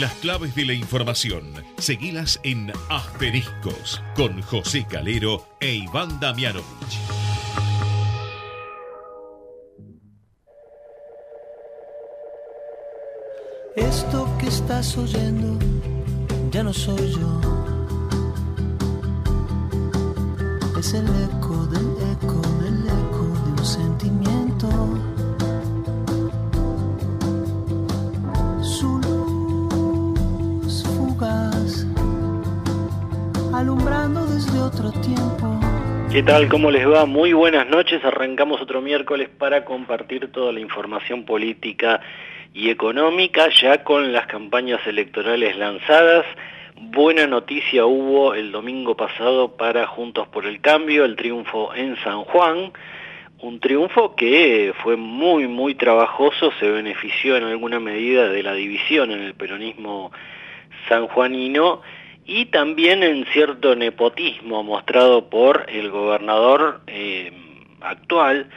Las claves de la información, seguilas en Asteriscos, con José Calero e Iván Damianovich. Esto que estás oyendo ya no soy yo. Es el eco del eco del eco de un alumbrando desde otro tiempo. ¿Qué tal? ¿Cómo les va? Muy buenas noches. Arrancamos otro miércoles para compartir toda la información política y económica ya con las campañas electorales lanzadas. Buena noticia hubo el domingo pasado para Juntos por el Cambio, el triunfo en San Juan, un triunfo que fue muy, muy trabajoso, se benefició en alguna medida de la división en el peronismo sanjuanino y también en cierto nepotismo mostrado por el gobernador eh, actual,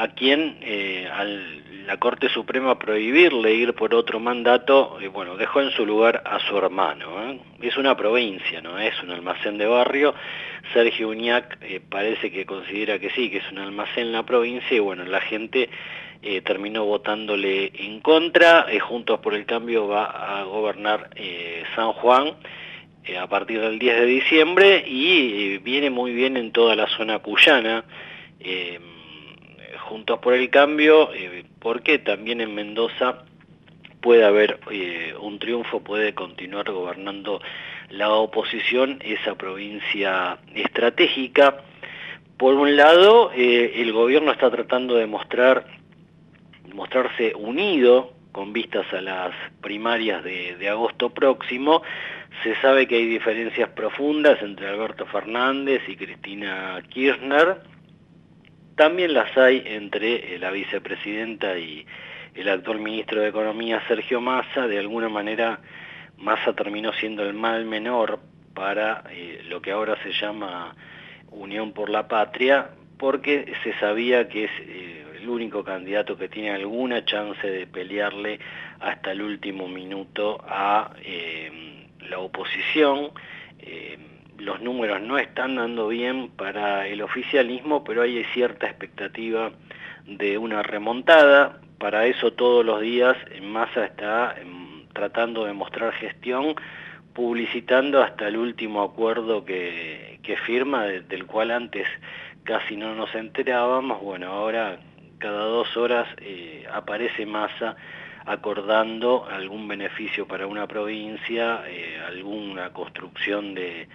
a quien eh, la Corte Suprema prohibirle ir por otro mandato, eh, bueno, dejó en su lugar a su hermano. ¿eh? Es una provincia, no es un almacén de barrio. Sergio Uñac parece que considera que sí, que es un almacén la provincia y bueno, la gente terminó votándole en contra. Juntos por el Cambio va a gobernar San Juan a partir del 10 de diciembre y viene muy bien en toda la zona cuyana. Juntos por el Cambio, eh, porque también en Mendoza puede haber eh, un triunfo, puede continuar gobernando la oposición, esa provincia estratégica. Por un lado, eh, el gobierno está tratando de mostrar, mostrarse unido con vistas a las primarias de, agosto próximo. Se sabe que hay diferencias profundas entre Alberto Fernández y Cristina Kirchner también las hay entre la vicepresidenta y el actual ministro de Economía, Sergio Massa. De alguna manera, Massa terminó siendo el mal menor para eh, lo que ahora se llama Unión por la Patria, porque se sabía que es eh, el único candidato que tiene alguna chance de pelearle hasta el último minuto a la oposición los números no están dando bien para el oficialismo, pero hay cierta expectativa de una remontada. Para eso todos los días Massa está em, tratando de mostrar gestión, publicitando hasta el último acuerdo que, firma, del cual antes casi no nos enterábamos. Bueno, ahora cada dos horas eh, aparece Massa acordando algún beneficio para una provincia, eh, alguna construcción de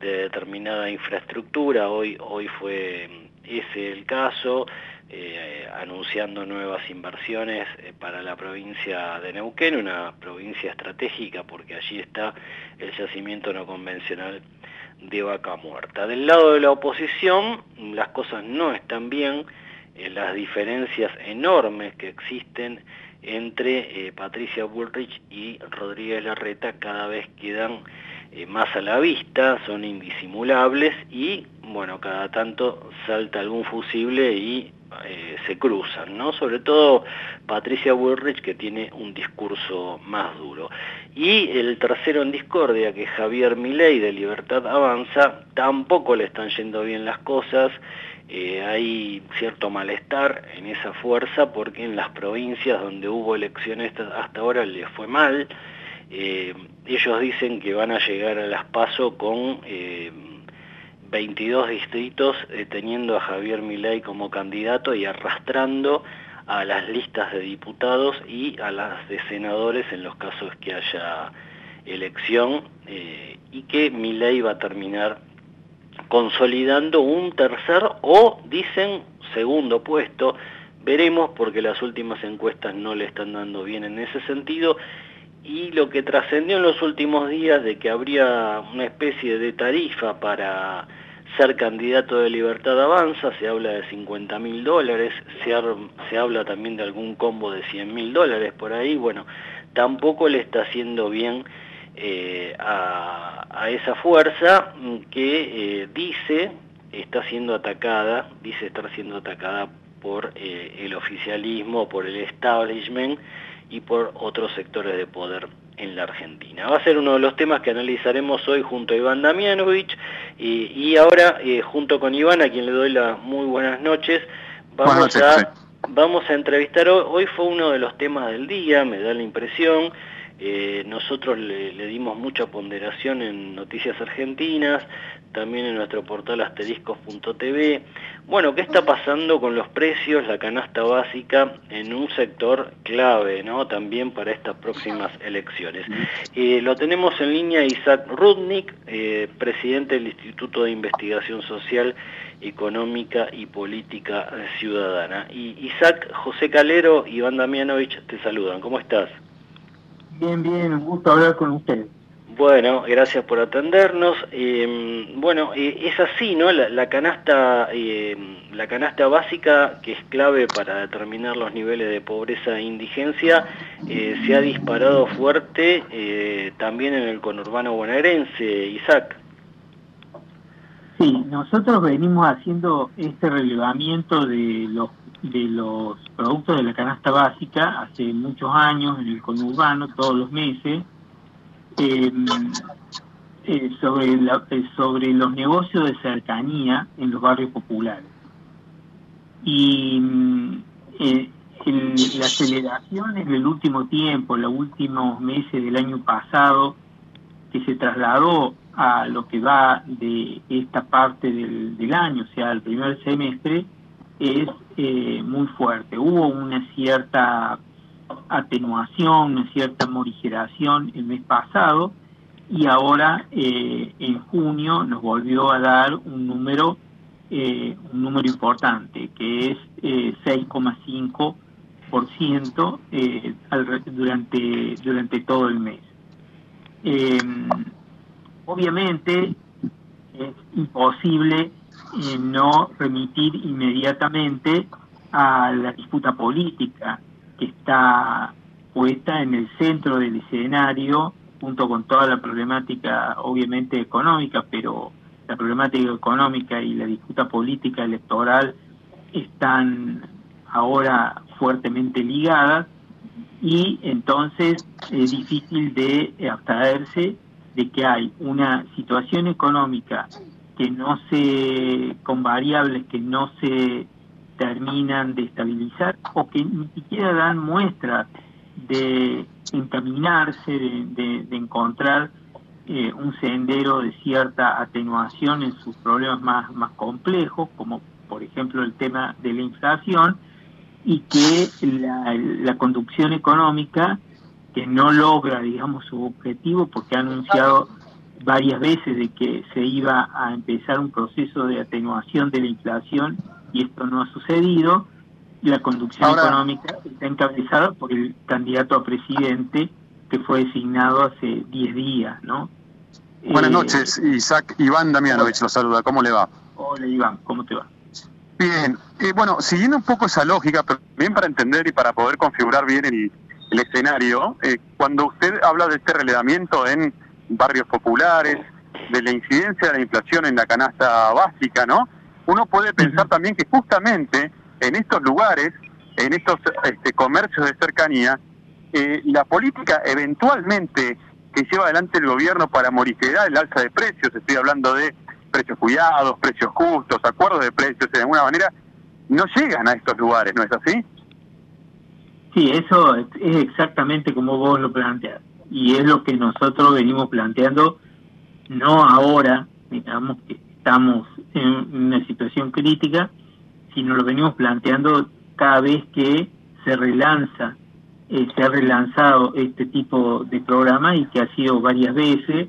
de determinada infraestructura, hoy, fue ese el caso, eh, anunciando nuevas inversiones para la provincia de Neuquén, una provincia estratégica porque allí está el yacimiento no convencional de vaca muerta. Del lado de la oposición las cosas no están bien, las diferencias enormes que existen entre Patricia Bullrich y Rodríguez Larreta cada vez quedan eh, más a la vista, son indisimulables y, bueno, cada tanto salta algún fusible y eh, se cruzan, ¿no? Sobre todo Patricia Bullrich, que tiene un discurso más duro. Y el tercero en discordia, que Javier Milei de Libertad Avanza, tampoco le están yendo bien las cosas, eh, hay cierto malestar en esa fuerza porque en las provincias donde hubo elecciones hasta ahora le fue mal, eh, ellos dicen que van a llegar a las PASO con 22 eh, distritos eh, teniendo a Javier Milei como candidato y arrastrando a las listas de diputados y a las de senadores en los casos que haya elección y que Milei va a terminar consolidando un tercer o dicen segundo puesto. Veremos porque las últimas encuestas no le están dando bien en ese sentido. Y lo que trascendió en los últimos días de que habría una especie de tarifa para ser candidato de Libertad Avanza, se habla de 50 mil dólares, se, habla también de algún combo de 100 mil dólares por ahí, bueno, tampoco le está haciendo bien eh, a, esa fuerza que eh, dice está siendo atacada, dice estar siendo atacada por eh, el oficialismo, por el establishment, y por otros sectores de poder en la Argentina. Va a ser uno de los temas que analizaremos hoy junto a Iván Damianovich y, ahora eh, junto con Iván, a quien le doy las muy buenas noches, vamos a... Vamos a entrevistar, hoy fue uno de los temas del día, me da la impresión, eh, nosotros le, dimos mucha ponderación en Noticias Argentinas, también en nuestro portal asteriscos.tv. Bueno, ¿qué está pasando con los precios, la canasta básica en un sector clave, ¿no? También para estas próximas elecciones. Eh, lo tenemos en línea Isaac Rudnik, eh, presidente del Instituto de Investigación Social, Económica y Política Ciudadana. Y Isaac, José Calero y Iván Damianovich te saludan. ¿Cómo estás? Bien, bien, un gusto hablar con usted. Bueno, gracias por atendernos. Em, bueno, eh, es así, ¿no? La, canasta, em, la canasta básica, que es clave para determinar los niveles de pobreza e indigencia, eh, se ha disparado fuerte eh, también en el conurbano bonaerense, Isaac. Sí, nosotros venimos haciendo este relevamiento de los de los productos de la canasta básica hace muchos años en el conurbano, todos los meses, em, eh, sobre, eh, sobre los negocios de cercanía en los barrios populares. Y mm, eh, la aceleración en el último tiempo, los últimos meses del año pasado, que se trasladó a lo que va de esta parte del, del año, o sea, el primer semestre, es eh, muy fuerte. Hubo una cierta atenuación, una cierta morigeración el mes pasado y ahora eh, en junio nos volvió a dar un número eh, un número importante que es 6,5% durante durante todo el mes. obviamente es imposible no remitir inmediatamente a la disputa política que está puesta en el centro del escenario, junto con toda la problemática obviamente económica, pero la problemática económica y la disputa política electoral están ahora fuertemente ligadas y entonces es difícil de abstraerse de que hay una situación económica que no se, con variables que no se terminan de estabilizar o que ni siquiera dan muestras de encaminarse, de, encontrar eh, un sendero de cierta atenuación en sus problemas más, más complejos, como por ejemplo el tema de la inflación, y que la, la conducción económica, que no logra, digamos, su objetivo, porque ha anunciado varias veces de que se iba a empezar un proceso de atenuación de la inflación y esto no ha sucedido. La conducción económica está encabezada por el candidato a presidente que fue designado hace 10 días, ¿no? Buenas eh, noches, Isaac. Iván Damianovich lo saluda. ¿Cómo le va? Hola, Iván. ¿Cómo te va? Bien. Eh, bueno, siguiendo un poco esa lógica, pero bien para entender y para poder configurar bien el, escenario, eh, cuando usted habla de este relevamiento en barrios populares, de la incidencia de la inflación en la canasta básica, ¿no? Uno puede pensar también que justamente en estos lugares, en estos este, comercios de cercanía, eh, la política eventualmente que lleva adelante el gobierno para morigerar el alza de precios, estoy hablando de precios cuidados, precios justos, acuerdos de precios, de alguna manera, no llegan a estos lugares, ¿no es así? Sí, eso es exactamente como vos lo planteas y es lo que nosotros venimos planteando, no ahora, digamos que estamos en una situación crítica, sino lo venimos planteando cada vez que se relanza, eh, se ha relanzado este tipo de programa y que ha sido varias veces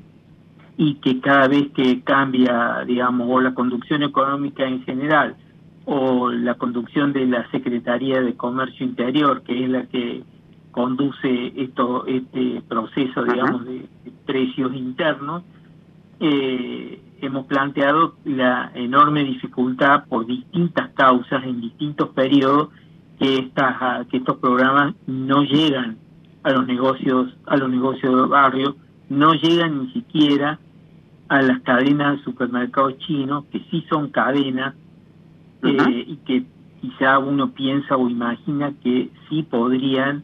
y que cada vez que cambia, digamos, o la conducción económica en general o la conducción de la Secretaría de Comercio Interior, que es la que conduce esto este proceso, digamos, de, precios internos, eh, hemos planteado la enorme dificultad por distintas causas en distintos periodos que estas que estos programas no llegan a los negocios a los negocios de barrio no llegan ni siquiera a las cadenas de supermercados chinos que sí son cadenas eh, y que quizá uno piensa o imagina que sí podrían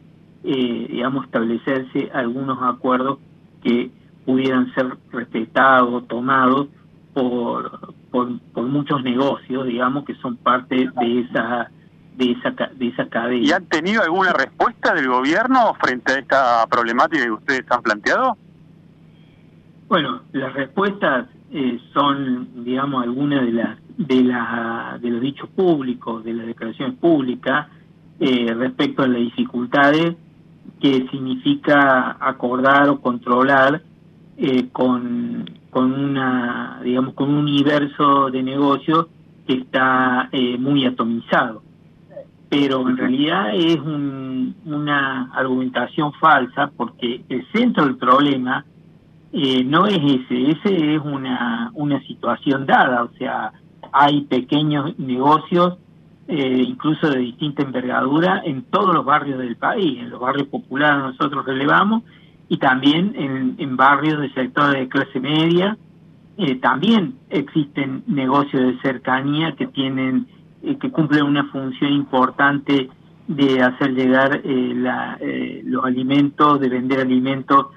eh, digamos, establecerse algunos acuerdos que pudieran ser respetados, tomados por, por, por, muchos negocios, digamos, que son parte de esa de esa de esa cadena. ¿Y han tenido alguna respuesta del gobierno frente a esta problemática que ustedes han planteado? Bueno, las respuestas eh, son, digamos, algunas de las de la, de los dichos públicos, de las declaraciones públicas eh, respecto a las dificultades que significa acordar o controlar eh, con, con una, digamos, con un universo de negocios que está eh, muy atomizado. Pero en realidad es un, una argumentación falsa porque el centro del problema eh, no es ese, ese es una, una situación dada, o sea, hay pequeños negocios, eh, incluso de distinta envergadura, en todos los barrios del país, en los barrios populares nosotros relevamos, y también en, barrios de sectores de clase media, eh, también existen negocios de cercanía que tienen, eh, que cumplen una función importante de hacer llegar eh, la, los alimentos, de vender alimentos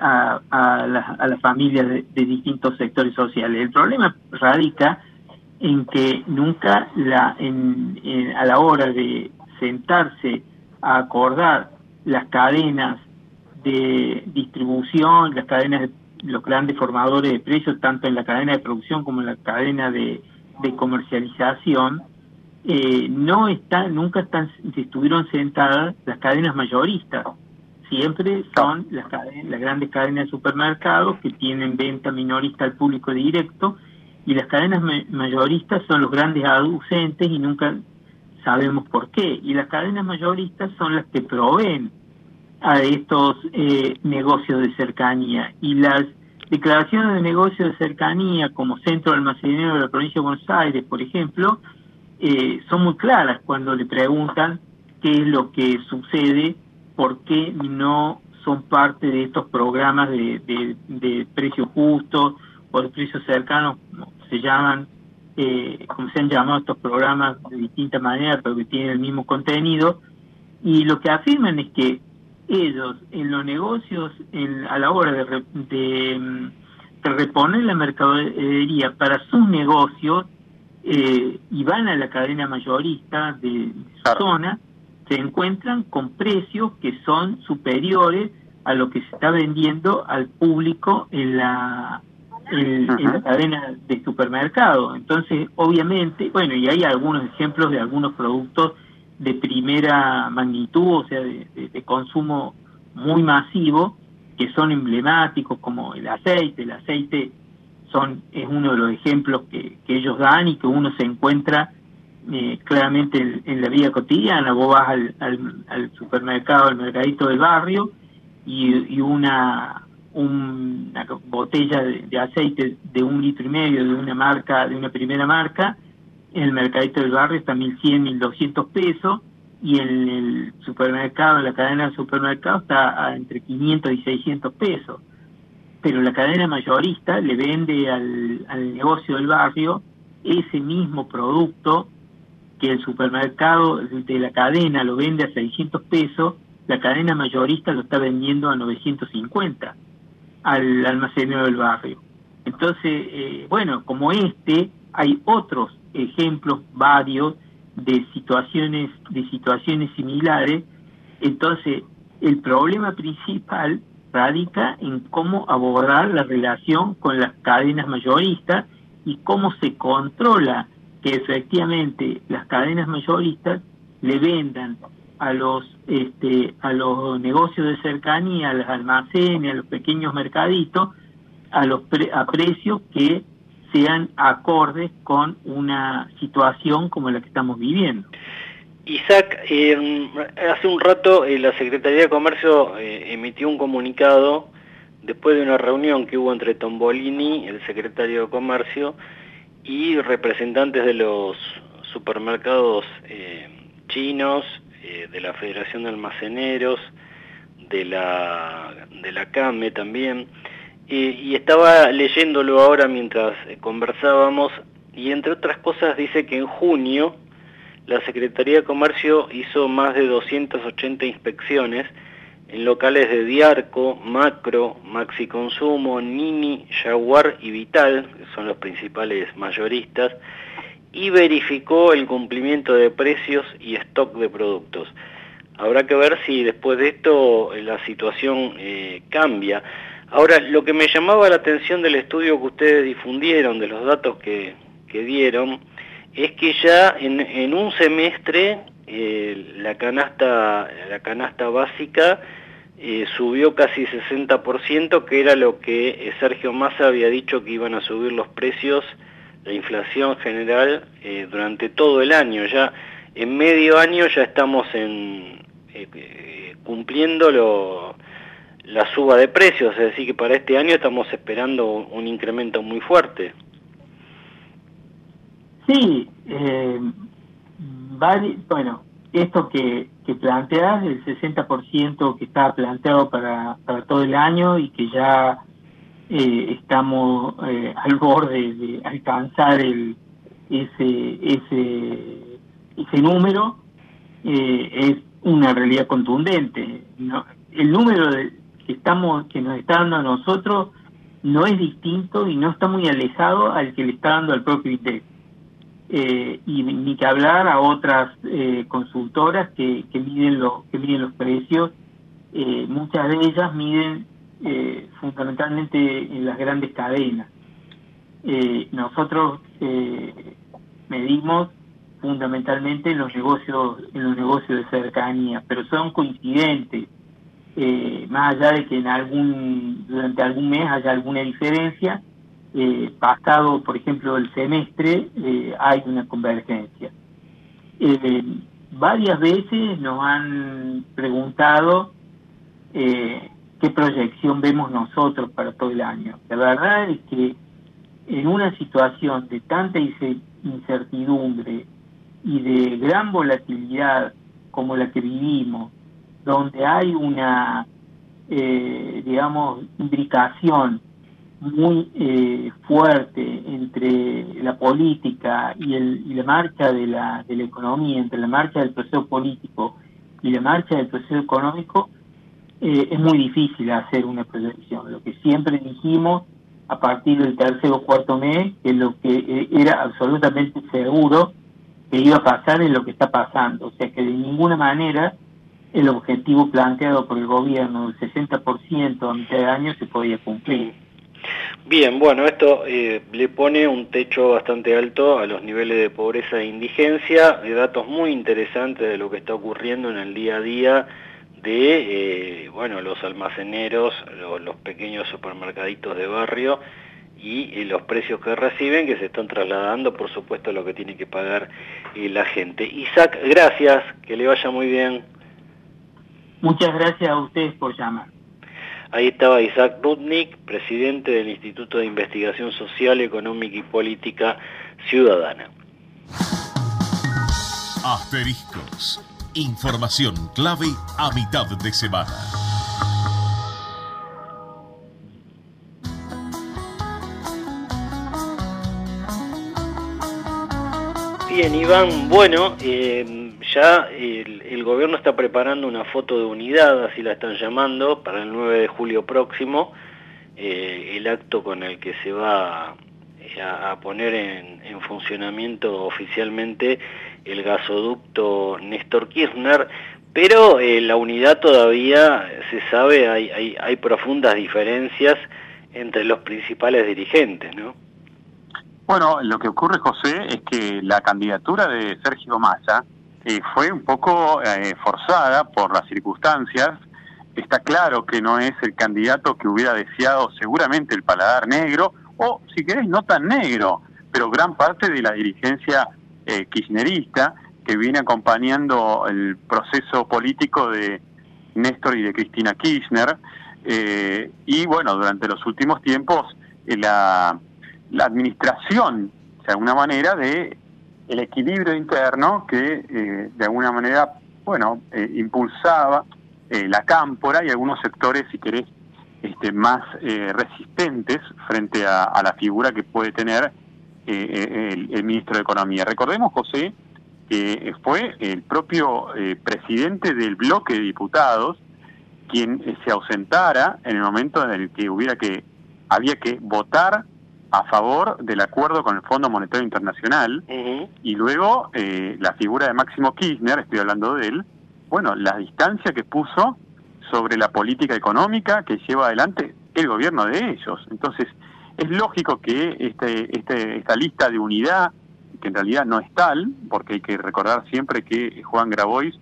a, a, la, a las familias de, de, distintos sectores sociales. El problema radica en que nunca la, en, a la hora de sentarse a acordar las cadenas de distribución, las cadenas de los grandes formadores de precios, tanto en la cadena de producción como en la cadena de, comercialización, eh, no están, nunca están, estuvieron sentadas las cadenas mayoristas. Siempre son las, cadenas, las grandes cadenas de supermercados que tienen venta minorista al público directo y las cadenas mayoristas son los grandes aducentes y nunca sabemos por qué. Y las cadenas mayoristas son las que proveen a estos eh, negocios de cercanía. Y las declaraciones de negocios de cercanía como centro almacenero de la provincia de Buenos Aires, por ejemplo, eh, son muy claras cuando le preguntan qué es lo que sucede por qué no son parte de estos programas de, de, de precios justos o de precios cercanos, se llaman, eh, como se han llamado estos programas de distinta manera, pero que tienen el mismo contenido, y lo que afirman es que ellos en los negocios, en, a la hora de, de, de, reponer la mercadería para sus negocios, eh, y van a la cadena mayorista de, de su zona, se encuentran con precios que son superiores a lo que se está vendiendo al público en la en, en, la cadena de supermercado. Entonces, obviamente, bueno, y hay algunos ejemplos de algunos productos de primera magnitud, o sea, de, de, de consumo muy masivo, que son emblemáticos como el aceite. El aceite son es uno de los ejemplos que, que ellos dan y que uno se encuentra eh, claramente en, en, la vida cotidiana. Vos vas al, al, al, supermercado, al mercadito del barrio y, y una, un, una botella de, aceite de un litro y medio de una marca, de una primera marca, en el mercadito del barrio está 1100, 1200 pesos y en el supermercado, en la cadena de supermercado está a entre 500 y 600 pesos. Pero la cadena mayorista le vende al, al negocio del barrio ese mismo producto que el supermercado de la cadena lo vende a 600 pesos, la cadena mayorista lo está vendiendo a 950 al almacenero del barrio. Entonces, eh, bueno, como este, hay otros ejemplos varios de situaciones de situaciones similares. Entonces, el problema principal radica en cómo abordar la relación con las cadenas mayoristas y cómo se controla que efectivamente las cadenas mayoristas le vendan a los este a los negocios de cercanía, a los almacenes, a los pequeños mercaditos, a los pre, a precios que sean acordes con una situación como la que estamos viviendo. Isaac, eh, hace un rato eh, la Secretaría de Comercio eh, emitió un comunicado después de una reunión que hubo entre Tombolini, el secretario de Comercio, y representantes de los supermercados eh, chinos, eh, de la Federación de Almaceneros, de la, de la CAME también, eh, y estaba leyéndolo ahora mientras conversábamos, y entre otras cosas dice que en junio la Secretaría de Comercio hizo más de 280 inspecciones en locales de Diarco, Macro, Maxi Consumo, Nini, Jaguar y Vital, que son los principales mayoristas, y verificó el cumplimiento de precios y stock de productos. Habrá que ver si después de esto la situación eh, cambia. Ahora, lo que me llamaba la atención del estudio que ustedes difundieron, de los datos que, dieron, es que ya en, un semestre eh, la, canasta, la canasta básica eh, subió casi 60%, que era lo que Sergio Massa había dicho que iban a subir los precios la inflación general eh, durante todo el año. Ya en medio año ya estamos en, eh, eh, cumpliendo lo, la suba de precios, es decir, que para este año estamos esperando un, incremento muy fuerte. Sí, bueno, esto que, que planteas, el 60% que está planteado para, para todo el año y que ya eh, estamos eh, al borde de alcanzar el, ese, ese, ese número, eh, es una realidad contundente. El número que, estamos, que nos está dando a nosotros no es distinto y no está muy alejado al que le está dando al propio INDEC. y ni que hablar a otras consultoras que, que miden los que miden los precios muchas de ellas miden eh, fundamentalmente en las grandes cadenas. Eh, nosotros eh, medimos fundamentalmente en los negocios en los negocios de cercanía, pero son coincidentes. más allá de que en algún durante algún mes haya alguna diferencia, pasado por ejemplo el semestre hay una convergencia. varias veces nos han preguntado eh, qué proyección vemos nosotros para todo el año. La verdad es que en una situación de tanta incertidumbre y de gran volatilidad como la que vivimos, donde hay una, eh, digamos, imbricación muy eh, fuerte entre la política y, el, y la marcha de la, de la economía, entre la marcha del proceso político y la marcha del proceso económico, eh, es muy difícil hacer una proyección. Lo que siempre dijimos a partir del tercer o cuarto mes, que lo que eh, era absolutamente seguro que iba a pasar es lo que está pasando. O sea que de ninguna manera el objetivo planteado por el gobierno del 60% a mitad de año se podía cumplir. Bien, bueno, esto eh, le pone un techo bastante alto a los niveles de pobreza e indigencia, de datos muy interesantes de lo que está ocurriendo en el día a día de eh, bueno los almaceneros, los, pequeños supermercaditos de barrio y, los precios que reciben que se están trasladando, por supuesto, a lo que tiene que pagar eh, la gente. Isaac, gracias, que le vaya muy bien. Muchas gracias a ustedes por llamar. Ahí estaba Isaac Rudnick, presidente del Instituto de Investigación Social, Económica y Política Ciudadana. Asteriscos Información clave a mitad de semana. Bien, Iván, bueno, eh, ya el, gobierno está preparando una foto de unidad, así la están llamando, para el 9 de julio próximo, eh, el acto con el que se va a, poner en funcionamiento oficialmente el gasoducto Néstor Kirchner, pero eh, la unidad todavía se sabe, hay, hay, hay profundas diferencias entre los principales dirigentes, ¿no? Bueno, lo que ocurre, José, es que la candidatura de Sergio Massa eh, fue un poco eh, forzada por las circunstancias. Está claro que no es el candidato que hubiera deseado seguramente el paladar negro, o si querés, no tan negro, pero gran parte de la dirigencia eh, kirchnerista que viene acompañando el proceso político de Néstor y de Cristina Kirchner. Eh, y bueno, durante los últimos tiempos eh, la, administración, de alguna manera, de el equilibrio interno que eh, de alguna manera, bueno, impulsaba la cámpora y algunos sectores, si querés, este, más resistentes frente a la figura que puede tener eh, el, ministro de Economía. Recordemos, José, que fue el propio eh, presidente del bloque de diputados quien eh, se ausentara en el momento en el que hubiera que había que votar a favor del acuerdo con el Fondo Monetario Internacional y luego eh, la figura de Máximo Kirchner, estoy hablando de él, bueno, la distancia que puso sobre la política económica que lleva adelante el gobierno de ellos. Entonces, es lógico que este, este, esta lista de unidad, que en realidad no es tal, porque hay que recordar siempre que Juan Grabois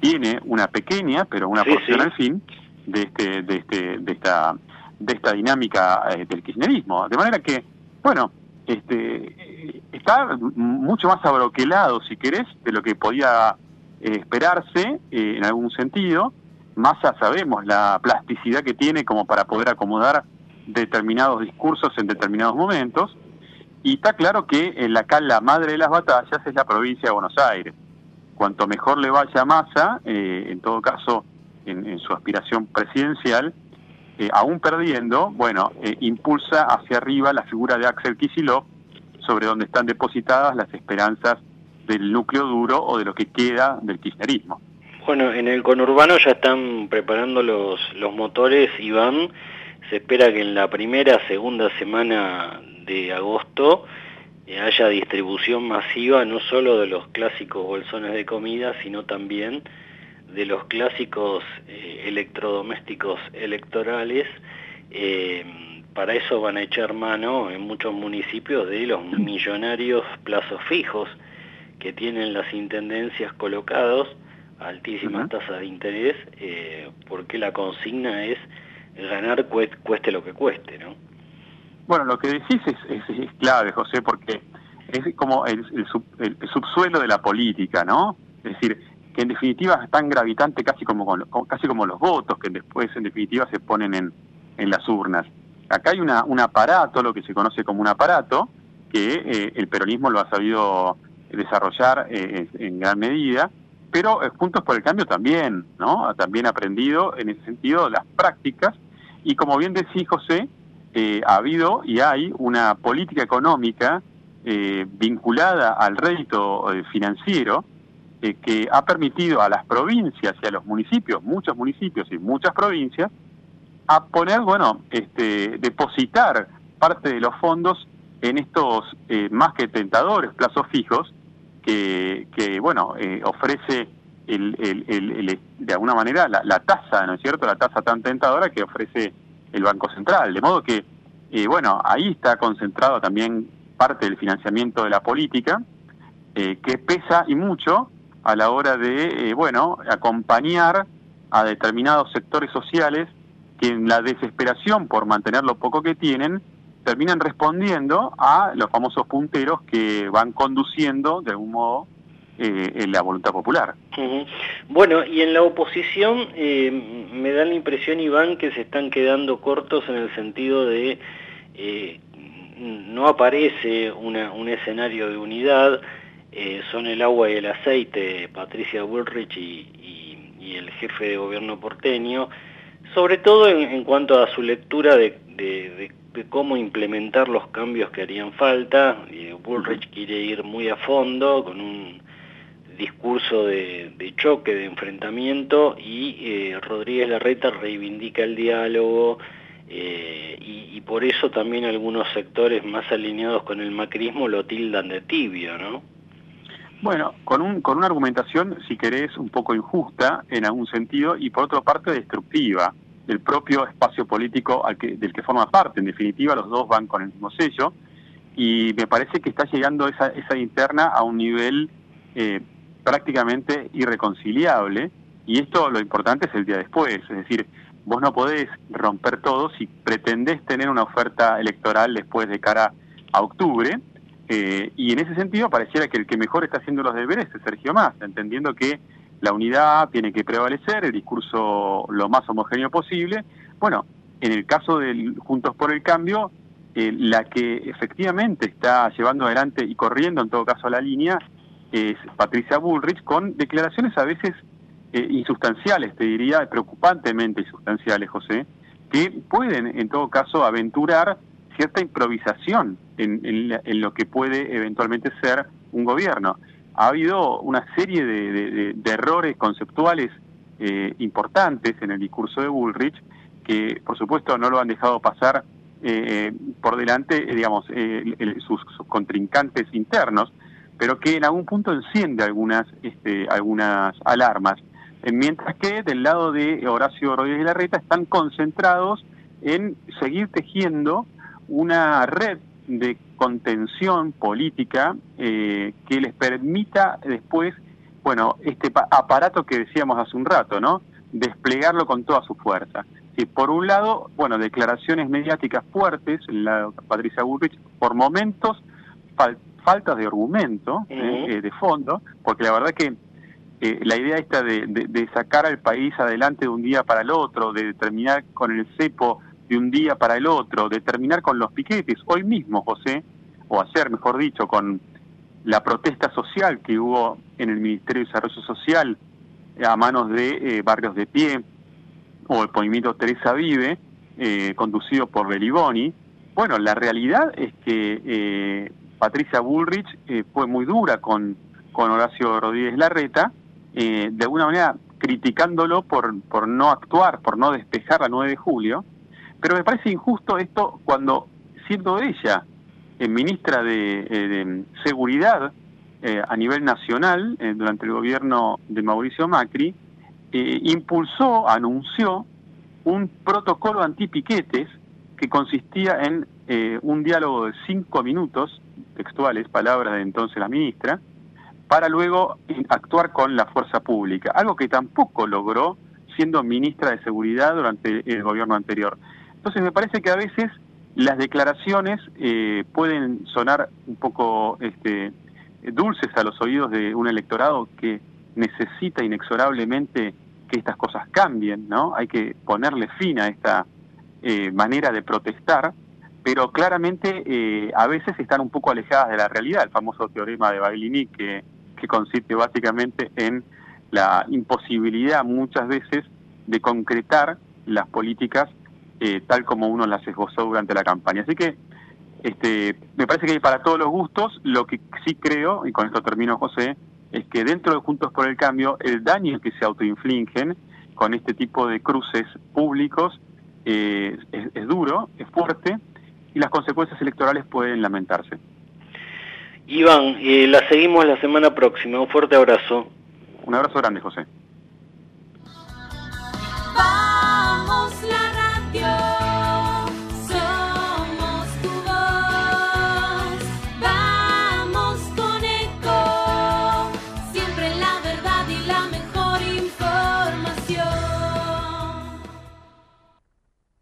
tiene una pequeña, pero una porción al fin, de, este, de, este, de, esta, de esta dinámica eh, del kirchnerismo. De manera que, bueno, este, está mucho más abroquelado, si querés, de lo que podía eh, esperarse eh, en algún sentido. Massa sabemos la plasticidad que tiene como para poder acomodar determinados discursos en determinados momentos. Y está claro que en la, la madre de las batallas es la provincia de Buenos Aires. Cuanto mejor le vaya a Massa, eh, en todo caso en, su aspiración presidencial, aún perdiendo, bueno, impulsa hacia arriba la figura de Axel Kicillof sobre donde están depositadas las esperanzas del núcleo duro o de lo que queda del kirchnerismo. Bueno, en el conurbano ya están preparando los, los motores y van. Se espera que en la primera, segunda semana de agosto eh, haya distribución masiva no solo de los clásicos bolsones de comida, sino también de los clásicos eh, electrodomésticos electorales. Eh, para eso van a echar mano en muchos municipios de los millonarios plazos fijos que tienen las intendencias colocados, altísimas tasas de interés, eh, porque la consigna es ganar cueste lo que cueste, ¿no? Bueno, lo que decís es, es, clave, José, porque es como el, subsuelo de la política, ¿no? Es decir, que en definitiva es tan gravitante casi como, casi como los votos, que después en definitiva se ponen en, en las urnas. Acá hay una, un aparato, lo que se conoce como un aparato, que eh, el peronismo lo ha sabido desarrollar eh, en gran medida, pero eh, Juntos por el Cambio también, ¿no? Ha también aprendido en ese sentido las prácticas y como bien decís, José, eh, ha habido y hay una política económica vinculada al rédito financiero que ha permitido a las provincias y a los municipios, muchos municipios y muchas provincias, a poner, bueno, este, depositar parte de los fondos en estos más que tentadores plazos fijos que, bueno, eh, ofrece el, de alguna manera la, tasa, ¿no es cierto? La tasa tan tentadora que ofrece el Banco Central. De modo que, eh, bueno, ahí está concentrado también parte del financiamiento de la política, eh, que pesa y mucho a la hora de, bueno, acompañar a determinados sectores sociales que en la desesperación por mantener lo poco que tienen, terminan respondiendo a los famosos punteros que van conduciendo de algún modo eh, la voluntad popular. Bueno, y en la oposición eh, me da la impresión, Iván, que se están quedando cortos en el sentido de eh, no aparece una, un escenario de unidad, son el agua y el aceite, Patricia Bullrich y, y, el jefe de gobierno porteño, sobre todo en, cuanto a su lectura de, de cómo implementar los cambios que harían falta. Bullrich quiere ir muy a fondo con un discurso de, choque, de enfrentamiento y eh, Rodríguez Larreta reivindica el diálogo eh, y, y, por eso también algunos sectores más alineados con el macrismo lo tildan de tibio, ¿no? Bueno, con, un, con una argumentación, si querés, un poco injusta en algún sentido y por otra parte destructiva del propio espacio político al que, del que forma parte. En definitiva, los dos van con el mismo sello y me parece que está llegando esa, esa interna a un nivel eh, prácticamente irreconciliable y esto lo importante es el día después, es decir, vos no podés romper todo si pretendés tener una oferta electoral después de cara a octubre eh, y en ese sentido pareciera que el que mejor está haciendo los deberes es Sergio Massa, entendiendo que la unidad tiene que prevalecer, el discurso lo más homogéneo posible. Bueno, en el caso del Juntos por el Cambio, eh, la que efectivamente está llevando adelante y corriendo en todo caso la línea es Patricia Bullrich con declaraciones a veces eh, insustanciales, te diría, preocupantemente insustanciales, José, que pueden en todo caso aventurar cierta improvisación en, en lo que puede eventualmente ser un gobierno. Ha habido una serie de, errores conceptuales eh, importantes en el discurso de Bullrich que por supuesto no lo han dejado pasar eh, por delante, digamos, sus, contrincantes internos, pero que en algún punto enciende algunas, este, algunas alarmas. Mientras que del lado de Horacio Rodríguez Larreta están concentrados en seguir tejiendo una red de contención política eh, que les permita después, bueno, este aparato que decíamos hace un rato, ¿no? Desplegarlo con toda su fuerza. Y por un lado, bueno, declaraciones mediáticas fuertes, la Patricia Bullrich, por momentos faltas de argumento, eh, eh, de fondo, porque la verdad que la idea esta de, de, sacar al país adelante de un día para el otro, de terminar con el cepo de un día para el otro, de terminar con los piquetes, hoy mismo, José, o ayer, mejor dicho, con la protesta social que hubo en el Ministerio de Desarrollo Social a manos de eh, Barrios de Pie o el movimiento Teresa Vive, eh, conducido por Beliboni. Bueno, la realidad es que eh, Patricia Bullrich fue muy dura con, con Horacio Rodríguez Larreta, de alguna manera criticándolo por, por no actuar, por no despejar la 9 de julio, pero me parece injusto esto cuando, siendo ella eh, ministra de, eh, Seguridad eh, a nivel nacional, durante el gobierno de Mauricio Macri, impulsó, anunció un protocolo antipiquetes que consistía en un diálogo de cinco minutos, textuales, palabras de entonces la ministra, para luego actuar con la fuerza pública, algo que tampoco logró siendo ministra de Seguridad durante el gobierno anterior. Entonces me parece que a veces las declaraciones eh, pueden sonar un poco este, dulces a los oídos de un electorado que necesita inexorablemente que estas cosas cambien, ¿no? Hay que ponerle fin a esta eh, manera de protestar, pero claramente eh, a veces están un poco alejadas de la realidad, el famoso teorema de Baglini que, que consiste básicamente en la imposibilidad muchas veces de concretar las políticas eh, tal como uno las esbozó durante la campaña. Así que este, me parece que para todos los gustos, lo que sí creo, y con esto termino José, es que dentro de Juntos por el Cambio, el daño que se autoinfligen con este tipo de cruces públicos eh, es, duro, es fuerte, y las consecuencias electorales pueden lamentarse. Iván, eh, la seguimos la semana próxima. Un fuerte abrazo. Un abrazo grande, José.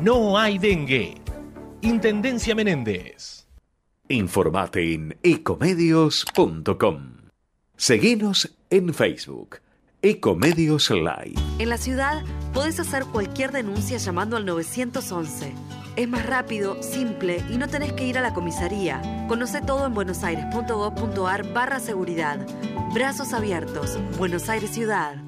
no hay dengue. Intendencia Menéndez. Informate en ecomedios.com. Seguinos en Facebook. Ecomedios Live. En la ciudad podés hacer cualquier denuncia llamando al 911. Es más rápido, simple y no tenés que ir a la comisaría. Conoce todo en buenosaires.gov.ar barra seguridad. Brazos abiertos. Buenos Aires Ciudad.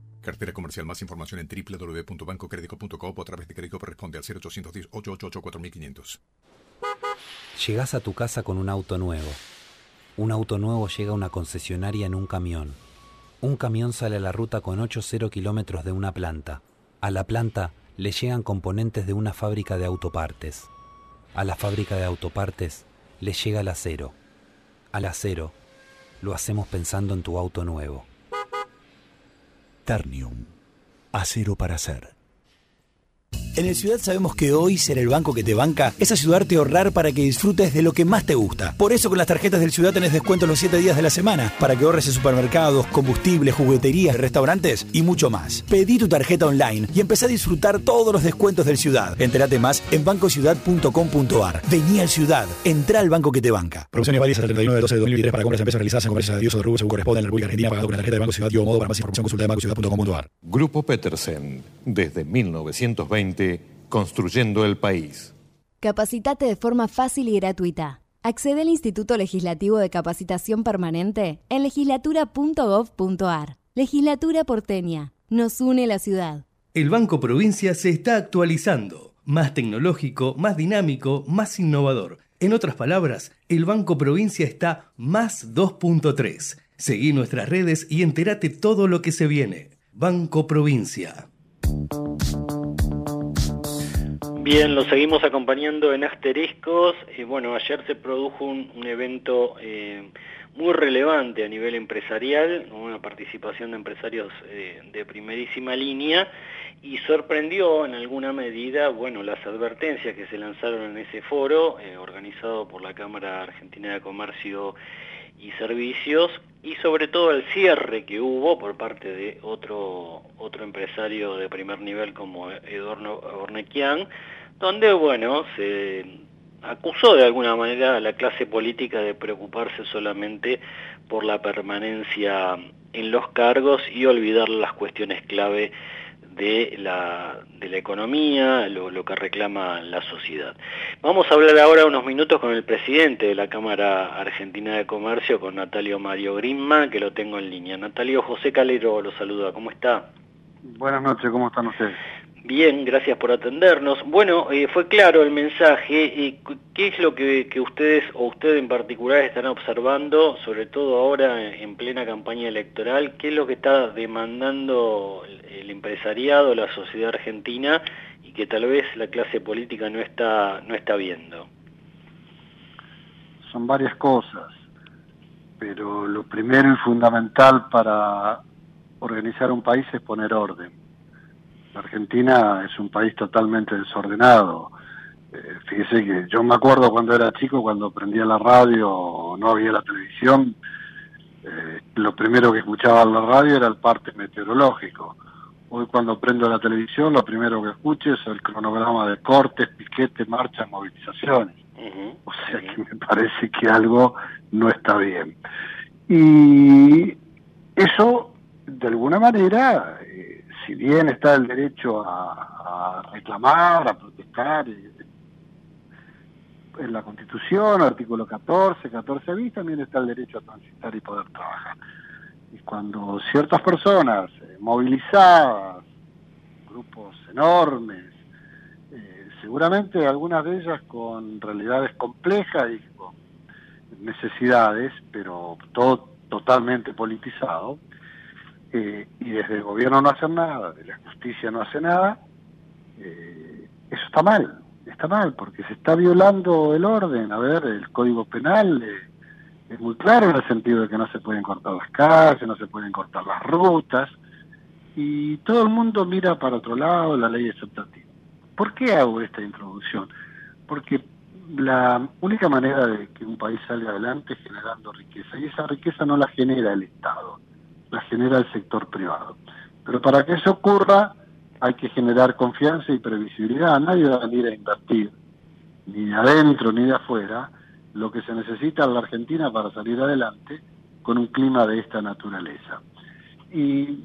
Cartera comercial. Más información en www.bancocredico.com o a través de Credicop responde al 0810 888 4500. Llegás a tu casa con un auto nuevo. Un auto nuevo llega a una concesionaria en un camión. Un camión sale a la ruta con 8-0 kilómetros de una planta. A la planta le llegan componentes de una fábrica de autopartes. A la fábrica de autopartes le llega el acero. Al acero lo hacemos pensando en tu auto nuevo. Ternium. Acero para hacer. En el Ciudad sabemos que hoy ser el banco que te banca es ayudarte a ahorrar para que disfrutes de lo que más te gusta. Por eso con las tarjetas del Ciudad tenés descuento los 7 días de la semana para que ahorres en supermercados, combustibles, jugueterías, restaurantes y mucho más. Pedí tu tarjeta online y empecé a disfrutar todos los descuentos del Ciudad. Entérate más en bancociudad.com.ar. Vení al Ciudad. Entra al banco que te banca. Promociones válidas hasta el 31 de 12 de 2023 para compras en empresas realizadas en comercios de o de rubro según corresponde en la República Argentina pagado con la tarjeta de Banco Ciudad y o modo para más información consulta de bancociudad.com.ar. Grupo Petersen, desde 1920, construyendo el país. Capacitate de forma fácil y gratuita. Accede al Instituto Legislativo de Capacitación Permanente en legislatura.gov.ar. Legislatura porteña. Nos une la ciudad. El Banco Provincia se está actualizando. Más tecnológico, más dinámico, más innovador. En otras palabras, el Banco Provincia está más 2.3. Seguí nuestras redes y entérate todo lo que se viene. Banco Provincia. Bien, lo seguimos acompañando en Asteriscos. Eh, bueno, ayer se produjo un, evento eh, muy relevante a nivel empresarial, una participación de empresarios eh, de primerísima línea y sorprendió en alguna medida, bueno, las advertencias que se lanzaron en ese foro eh, organizado por la Cámara Argentina de Comercio y Servicios y sobre todo el cierre que hubo por parte de otro otro empresario de primer nivel como Eduardo Ornequian, donde bueno, se acusó de alguna manera a la clase política de preocuparse solamente por la permanencia en los cargos y olvidar las cuestiones clave de la, de la economía, lo, lo, que reclama la sociedad. Vamos a hablar ahora unos minutos con el presidente de la Cámara Argentina de Comercio, con Natalio Mario Grimma, que lo tengo en línea. Natalio José Calero lo saluda, ¿cómo está? Buenas noches, ¿cómo están ustedes? Bien, gracias por atendernos. Bueno, eh, fue claro el mensaje. Eh, ¿Qué es lo que, que, ustedes o usted en particular están observando, sobre todo ahora en plena campaña electoral? ¿Qué es lo que está demandando el empresariado, la sociedad argentina y que tal vez la clase política no está, no está viendo? Son varias cosas, pero lo primero y fundamental para organizar un país es poner orden Argentina es un país totalmente desordenado. Eh, fíjese que yo me acuerdo cuando era chico, cuando prendía la radio, no había la televisión, eh, lo primero que escuchaba en la radio era el parte meteorológico. Hoy cuando prendo la televisión, lo primero que escucho es el cronograma de cortes, piquetes, marchas, movilizaciones. Uh -huh. O sea que me parece que algo no está bien. Y eso, de alguna manera, si bien está el derecho a, reclamar, a protestar, eh, en la Constitución, artículo 14, 14 bis, también está el derecho a transitar y poder trabajar. Y cuando ciertas personas eh, movilizadas, grupos enormes, eh, seguramente algunas de ellas con realidades complejas y con necesidades, pero todo totalmente politizado, eh, y desde el gobierno no hacen nada, de la justicia no hace nada, eh, eso está mal, está mal, porque se está violando el orden. A ver, el Código Penal eh, es muy claro en el sentido de que no se pueden cortar las calles, no se pueden cortar las rutas, y todo el mundo mira para otro lado la ley exceptativa. ¿Por qué hago esta introducción? Porque la única manera de que un país salga adelante es generando riqueza, y esa riqueza no la genera el Estado la genera el sector privado. Pero para que eso ocurra hay que generar confianza y previsibilidad. Nadie va a venir a invertir, ni de adentro ni de afuera, lo que se necesita en la Argentina para salir adelante con un clima de esta naturaleza. Y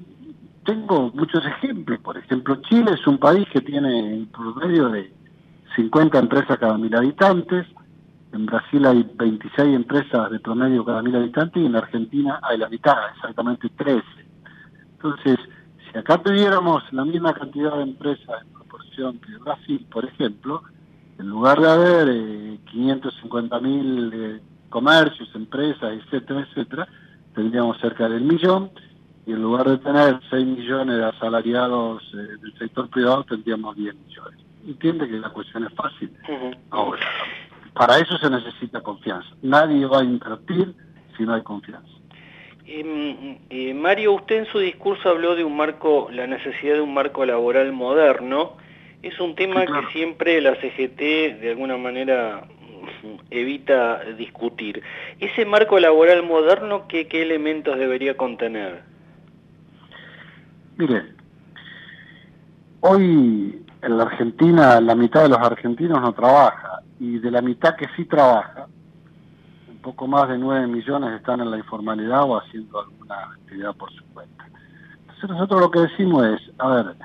tengo muchos ejemplos. Por ejemplo, Chile es un país que tiene en promedio de 50 empresas cada mil habitantes, En Brasil hay 26 empresas de promedio cada mil habitantes y en Argentina hay la mitad, exactamente 13. Entonces, si acá tuviéramos la misma cantidad de empresas en proporción que Brasil, por ejemplo, en lugar de haber eh, 550 mil eh, comercios, empresas, etcétera, etcétera, tendríamos cerca del millón y en lugar de tener 6 millones de asalariados eh, del sector privado tendríamos 10 millones. Entiende que la cuestión es fácil. Ahora, para eso se necesita confianza. Nadie va a invertir si no hay confianza. Em, eh, Mario, usted en su discurso habló de un marco, la necesidad de un marco laboral moderno. Es un tema que siempre la CGT de alguna manera evita discutir. Ese marco laboral moderno, ¿qué, qué elementos debería contener? Mire, hoy en la Argentina la mitad de los argentinos no trabaja y de la mitad que sí trabaja, un poco más de 9 millones están en la informalidad o haciendo alguna actividad por su cuenta. Entonces nosotros lo que decimos es, a ver,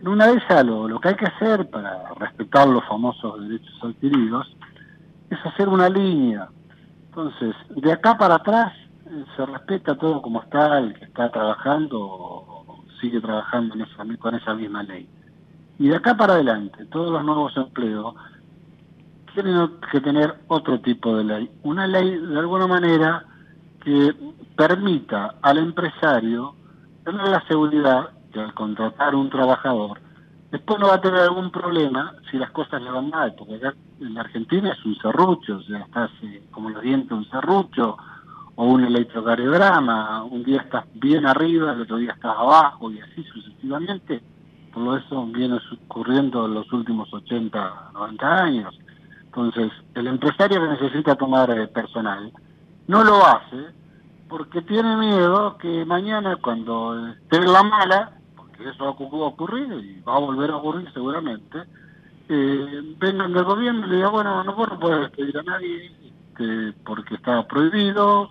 en una de esas lo, que hay que hacer para respetar los famosos derechos adquiridos es hacer una línea. Entonces, de acá para atrás eh, se respeta todo como está, el que está trabajando sigue trabajando en esa, con esa misma ley. Y de acá para adelante, todos los nuevos empleos tienen que tener otro tipo de ley. Una ley, de alguna manera, que permita al empresario tener la seguridad que al contratar un trabajador, después no va a tener algún problema si las cosas le van mal, porque acá en la Argentina es un serrucho, o sea, estás eh, como los dientes un serrucho, o un electrocardiograma, un día estás bien arriba, el otro día estás abajo, y así sucesivamente. Todo eso viene ocurriendo en los últimos 80, 90 años. Entonces, el empresario que necesita tomar eh, personal no lo hace porque tiene miedo que mañana cuando esté la mala, porque eso va a ocurrir y va a volver a ocurrir seguramente, eh, vengan del gobierno y le digan, bueno, no, vos no puedes despedir a nadie este, porque está prohibido,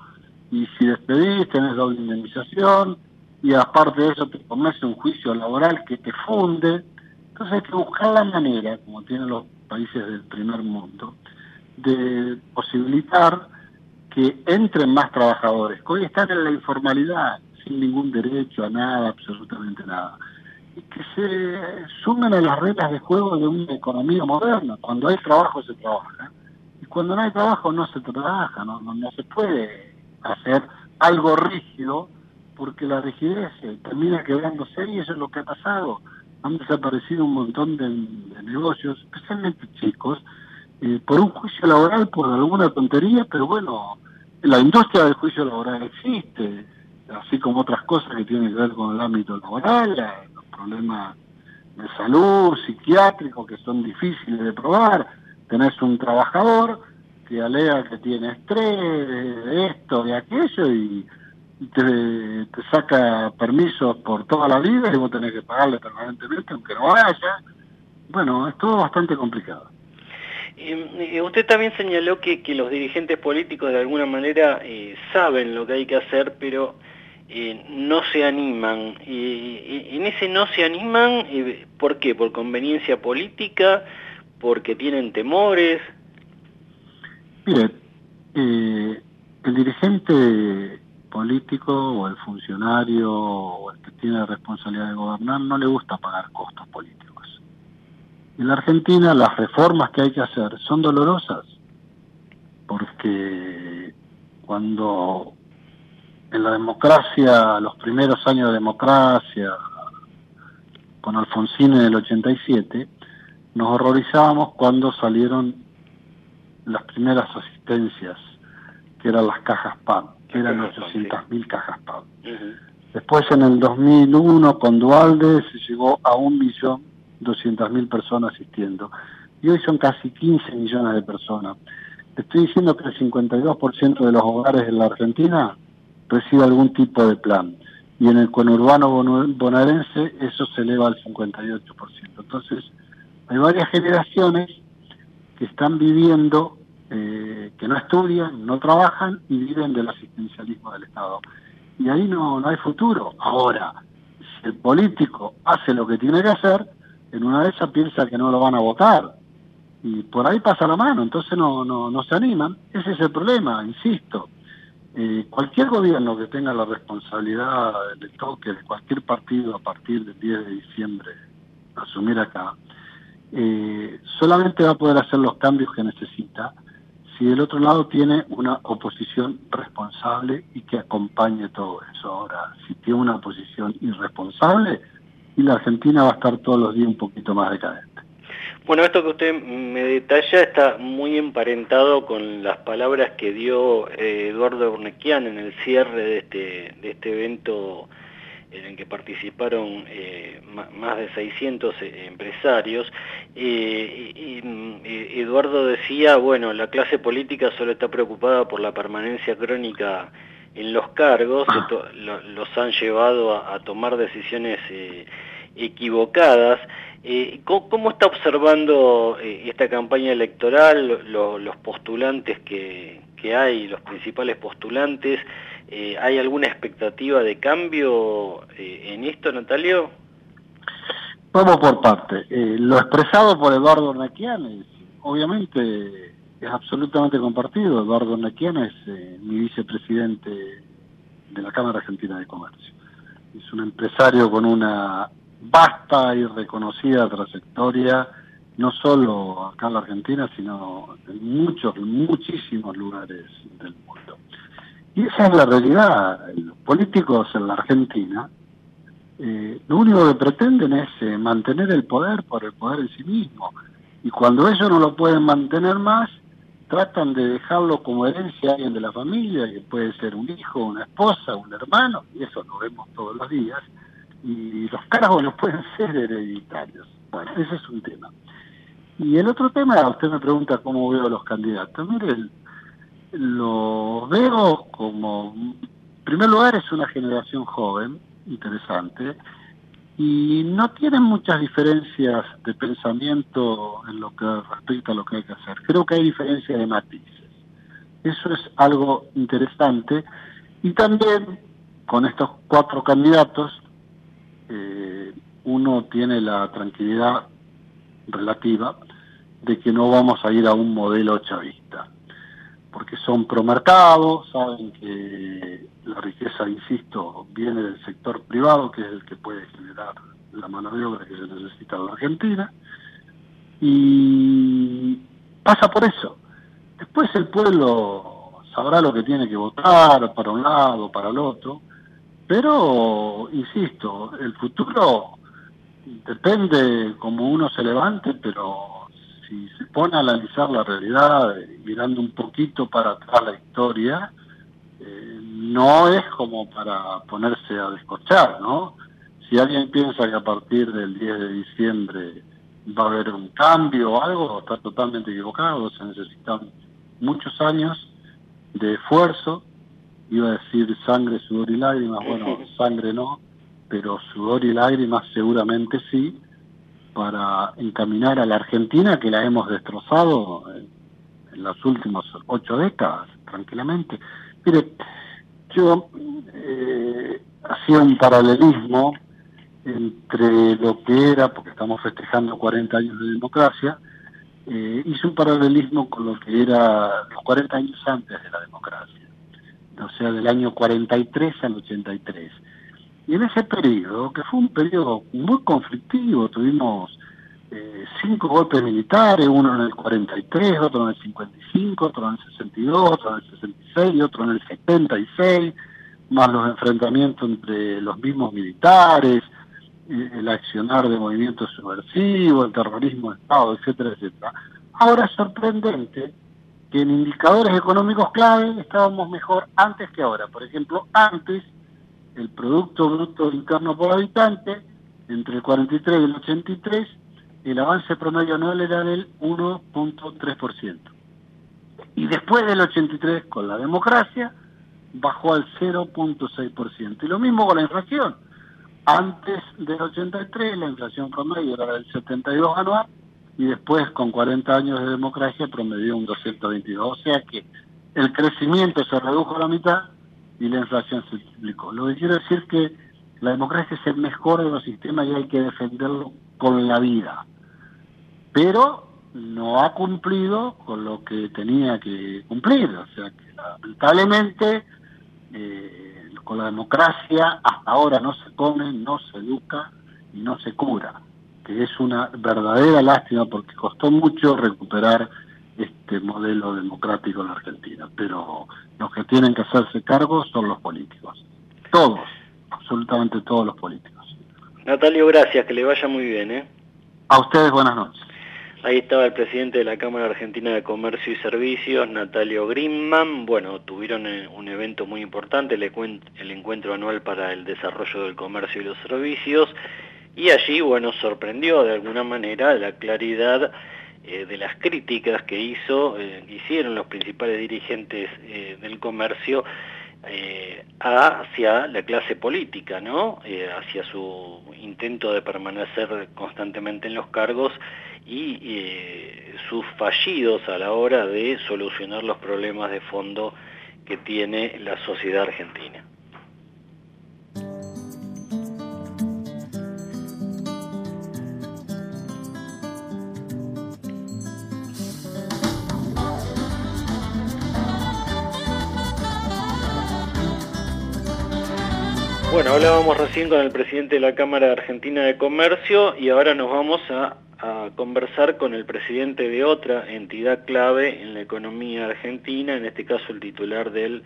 y si despedís tenés doble indemnización, y aparte de eso te comes un juicio laboral que te funde. Entonces hay que buscar la manera, como tienen los países del primer mundo, de posibilitar que entren más trabajadores, que hoy están en la informalidad, sin ningún derecho a nada, absolutamente nada, y que se sumen a las reglas de juego de una economía moderna. Cuando hay trabajo se trabaja, y cuando no hay trabajo no se trabaja, no, no, no se puede hacer algo rígido porque la rigidez eh, termina quebrándose y eso es lo que ha pasado. Han desaparecido un montón de, negocios, especialmente chicos, eh, por un juicio laboral, por alguna tontería, pero bueno, la industria del juicio laboral existe, así como otras cosas que tienen que ver con el ámbito laboral, la- los problemas de salud, psiquiátricos, que son difíciles de probar. Tenés un trabajador que alega que tiene estrés, de esto, de aquello, y te, te saca permisos por toda la vida y vos tenés que pagarle permanentemente aunque no vaya. Bueno, es todo bastante complicado. Eh, usted también señaló que, que los dirigentes políticos de alguna manera eh, saben lo que hay que hacer, pero eh, no se animan. En ese no se animan, eh, ¿por qué? ¿Por conveniencia política? ¿Porque tienen temores? Mire, eh, el dirigente político o el funcionario o el que tiene la responsabilidad de gobernar no le gusta pagar costos políticos. En la Argentina las reformas que hay que hacer son dolorosas porque cuando en la democracia, los primeros años de democracia, con Alfonsín en el 87, nos horrorizábamos cuando salieron las primeras asistencias, que eran las cajas PAM, que eran 800.000 cajas PAM. Después en el 2001 con Dualde se llegó a 1.200.000 personas asistiendo. Y hoy son casi 15 millones de personas. Le estoy diciendo que el 52% de los hogares en la Argentina recibe algún tipo de plan. Y en el conurbano bonaerense eso se eleva al 58%. Entonces, hay varias generaciones que están viviendo, eh, que no estudian, no trabajan y viven del asistencialismo del Estado. Y ahí no, no hay futuro. Ahora, si el político hace lo que tiene que hacer, en una de esas piensa que no lo van a votar. y por ahí pasa la mano, entonces no, no, no se animan. Ese es el problema, insisto. Eh, cualquier gobierno que tenga la responsabilidad del toque de cualquier partido a partir del 10 de diciembre asumir acá, eh, solamente va a poder hacer los cambios que necesita si del otro lado tiene una oposición responsable y que acompañe todo eso. Ahora, si tiene una oposición irresponsable, y la Argentina va a estar todos los días un poquito más decadente. Bueno, esto que usted me detalla está muy emparentado con las palabras que dio eh, Eduardo Urnequian en el cierre de este, de este evento en el que participaron eh, más de 600 eh, empresarios. Eh, y, y, Eduardo decía, bueno, la clase política solo está preocupada por la permanencia crónica en los cargos, lo, los han llevado a, a tomar decisiones equivocadas. Eh, ¿cómo, ¿cómo, está observando esta campaña electoral, lo, los postulantes que, que, hay, los principales postulantes? Eh, ¿Hay alguna expectativa de cambio eh, en esto, Natalio? Vamos por parte. lo expresado por Eduardo Nequian obviamente es absolutamente compartido. Eduardo Nequian es mi vicepresidente de la Cámara Argentina de Comercio. Es un empresario con una vasta y reconocida trayectoria, no solo acá en la Argentina, sino en muchos, muchísimos lugares del mundo. Y esa es la realidad. Los políticos en la Argentina eh, lo único que pretenden es eh, mantener el poder por el poder en sí mismo. Y cuando ellos no lo pueden mantener más, tratan de dejarlo como herencia a alguien de la familia, que puede ser un hijo, una esposa, un hermano, y eso lo vemos todos los días y los cargos no pueden ser hereditarios. Bueno, ese es un tema. Y el otro tema, usted me pregunta cómo veo los candidatos. Mire, lo veo como, en primer lugar, es una generación joven, interesante, y no tienen muchas diferencias de pensamiento en lo que respecta a lo que hay que hacer. Creo que hay diferencias de matices. Eso es algo interesante. Y también con estos cuatro candidatos eh, uno tiene la tranquilidad relativa de que no vamos a ir a un modelo chavista, porque son promercados, saben que la riqueza, insisto, viene del sector privado, que es el que puede generar la mano de obra que se necesita en la Argentina, y pasa por eso. Después el pueblo sabrá lo que tiene que votar para un lado, para el otro, pero, insisto, el futuro depende como uno se levante, pero si se pone a analizar la realidad, mirando un poquito para atrás la historia, eh, no es como para ponerse a descochar, ¿no? Si alguien piensa que a partir del 10 de diciembre va a haber un cambio o algo, está totalmente equivocado, se necesitan muchos años de esfuerzo, iba a decir sangre, sudor y lágrimas, bueno, sangre no, pero sudor y lágrimas seguramente sí, para encaminar a la Argentina que la hemos destrozado en las últimas ocho décadas, tranquilamente. Mire, yo eh, hacía un paralelismo entre lo que era, porque estamos festejando 40 años de democracia, eh, hice un paralelismo con lo que era los 40 años antes de la democracia o sea, del año 43 al 83. Y en ese periodo, que fue un periodo muy conflictivo, tuvimos eh, cinco golpes militares, uno en el 43, otro en el 55, otro en el 62, otro en el 66 y otro en el 76, más los enfrentamientos entre los mismos militares, eh, el accionar de movimientos subversivos, el terrorismo de Estado, etcétera, etcétera. Ahora es sorprendente que en indicadores económicos clave estábamos mejor antes que ahora. Por ejemplo, antes el Producto Bruto Interno por Habitante, entre el 43 y el 83, el avance promedio anual era del 1.3%. Y después del 83, con la democracia, bajó al 0.6%. Y lo mismo con la inflación. Antes del 83, la inflación promedio era del 72 anual, y después con 40 años de democracia promedió un 222. O sea que el crecimiento se redujo a la mitad y la inflación se multiplicó. Lo que quiero decir es que la democracia es el mejor de los sistemas y hay que defenderlo con la vida. Pero no ha cumplido con lo que tenía que cumplir. O sea que lamentablemente eh, con la democracia hasta ahora no se come, no se educa y no se cura, que es una verdadera lástima porque costó mucho recuperar este modelo democrático en la Argentina, pero los que tienen que hacerse cargo son los políticos, todos, absolutamente todos los políticos. Natalio, gracias, que le vaya muy bien. ¿eh? A ustedes buenas noches. Ahí estaba el presidente de la Cámara Argentina de Comercio y Servicios, Natalio Grimman. Bueno, tuvieron eh, un evento muy importante, el encuentro anual para el desarrollo del comercio y los servicios. Y allí, bueno, sorprendió de alguna manera la claridad eh, de las críticas que hizo, eh, hicieron los principales dirigentes eh, del comercio hacia la clase política, ¿no? Hacia su intento de permanecer constantemente en los cargos y sus fallidos a la hora de solucionar los problemas de fondo que tiene la sociedad argentina. Bueno, hablábamos recién con el presidente de la Cámara Argentina de Comercio y ahora nos vamos a, a conversar con el presidente de otra entidad clave en la economía argentina, en este caso el titular del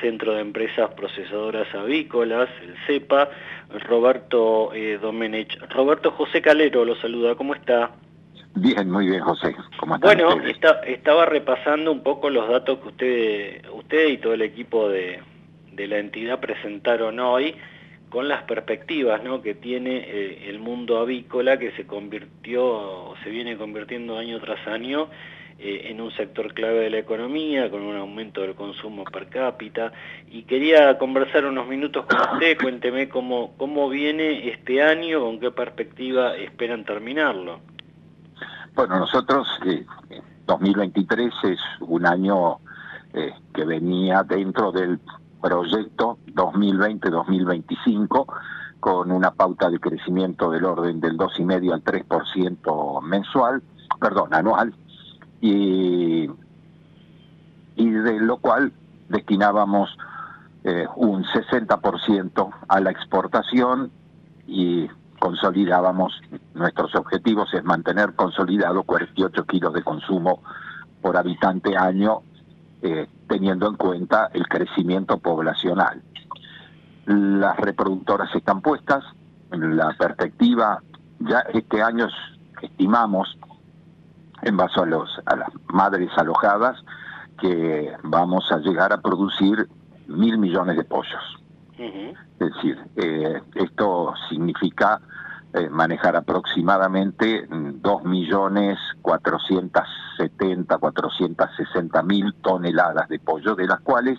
Centro de Empresas Procesadoras Avícolas, el CEPA, Roberto eh, Domenech. Roberto José Calero lo saluda, ¿cómo está? Bien, muy bien, José. ¿Cómo están Bueno, estaba repasando un poco los datos que usted, usted y todo el equipo de, de la entidad presentaron hoy con las perspectivas que tiene eh, el mundo avícola que se convirtió, o se viene convirtiendo año tras año eh, en un sector clave de la economía, con un aumento del consumo per cápita. Y quería conversar unos minutos con usted, cuénteme cómo, cómo viene este año, con qué perspectiva esperan terminarlo. Bueno, nosotros, eh, 2023 es un año eh, que venía dentro del proyecto 2020-2025 con una pauta de crecimiento del orden del 2,5 al 3% mensual, perdón, anual, y, de lo cual destinábamos eh, un 60% a la exportación y consolidábamos nuestros objetivos es mantener consolidado 48 kilos de consumo por habitante año eh, teniendo en cuenta el crecimiento poblacional. Las reproductoras están puestas, la perspectiva, ya este año estimamos, en base a, los, a las madres alojadas, que vamos a llegar a producir mil millones de pollos. Es decir, eh, esto significa eh, manejar aproximadamente mm, 2.470.000, 460.000 toneladas de pollo, de las cuales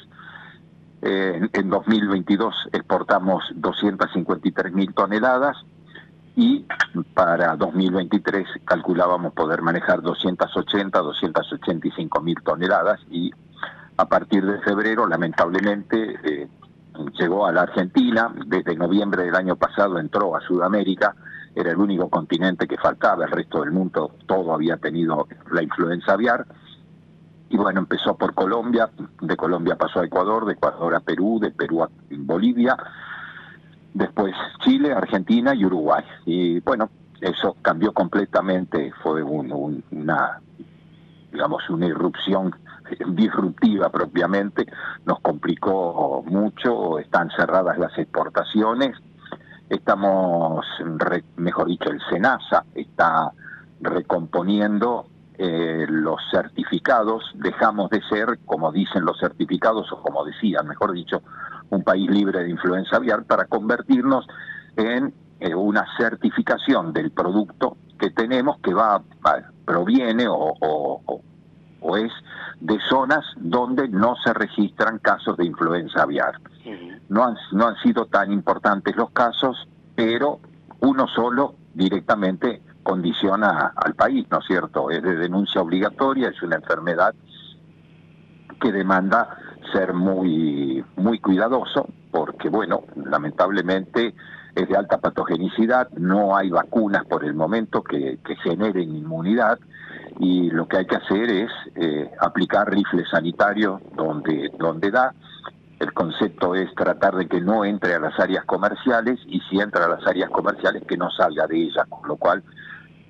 eh, en- en 2022 exportamos 253.000 toneladas y para 2023 calculábamos poder manejar 280, 285.000 toneladas y a partir de febrero, lamentablemente, eh, llegó a la Argentina, desde noviembre del año pasado entró a Sudamérica, era el único continente que faltaba, el resto del mundo todo había tenido la influenza aviar, y bueno, empezó por Colombia, de Colombia pasó a Ecuador, de Ecuador a Perú, de Perú a Bolivia, después Chile, Argentina y Uruguay. Y bueno, eso cambió completamente, fue un- un- una, digamos, una irrupción disruptiva propiamente, nos complicó mucho, están cerradas las exportaciones, estamos, re- mejor dicho, el SENASA está recomponiendo eh, los certificados, dejamos de ser, como dicen los certificados, o como decían, mejor dicho, un país libre de influenza aviar para convertirnos en eh, una certificación del producto que tenemos que va, proviene o, o- o- o es de zonas donde no se registran casos de influenza aviar. No han, no han sido tan importantes los casos, pero uno solo directamente condiciona al país, ¿no es cierto? Es de denuncia obligatoria, es una enfermedad que demanda ser muy, muy cuidadoso, porque, bueno, lamentablemente es de alta patogenicidad, no hay vacunas por el momento que, que generen inmunidad y lo que hay que hacer es eh, aplicar rifles sanitarios donde, donde da. El concepto es tratar de que no entre a las áreas comerciales y si entra a las áreas comerciales que no salga de ellas, con lo cual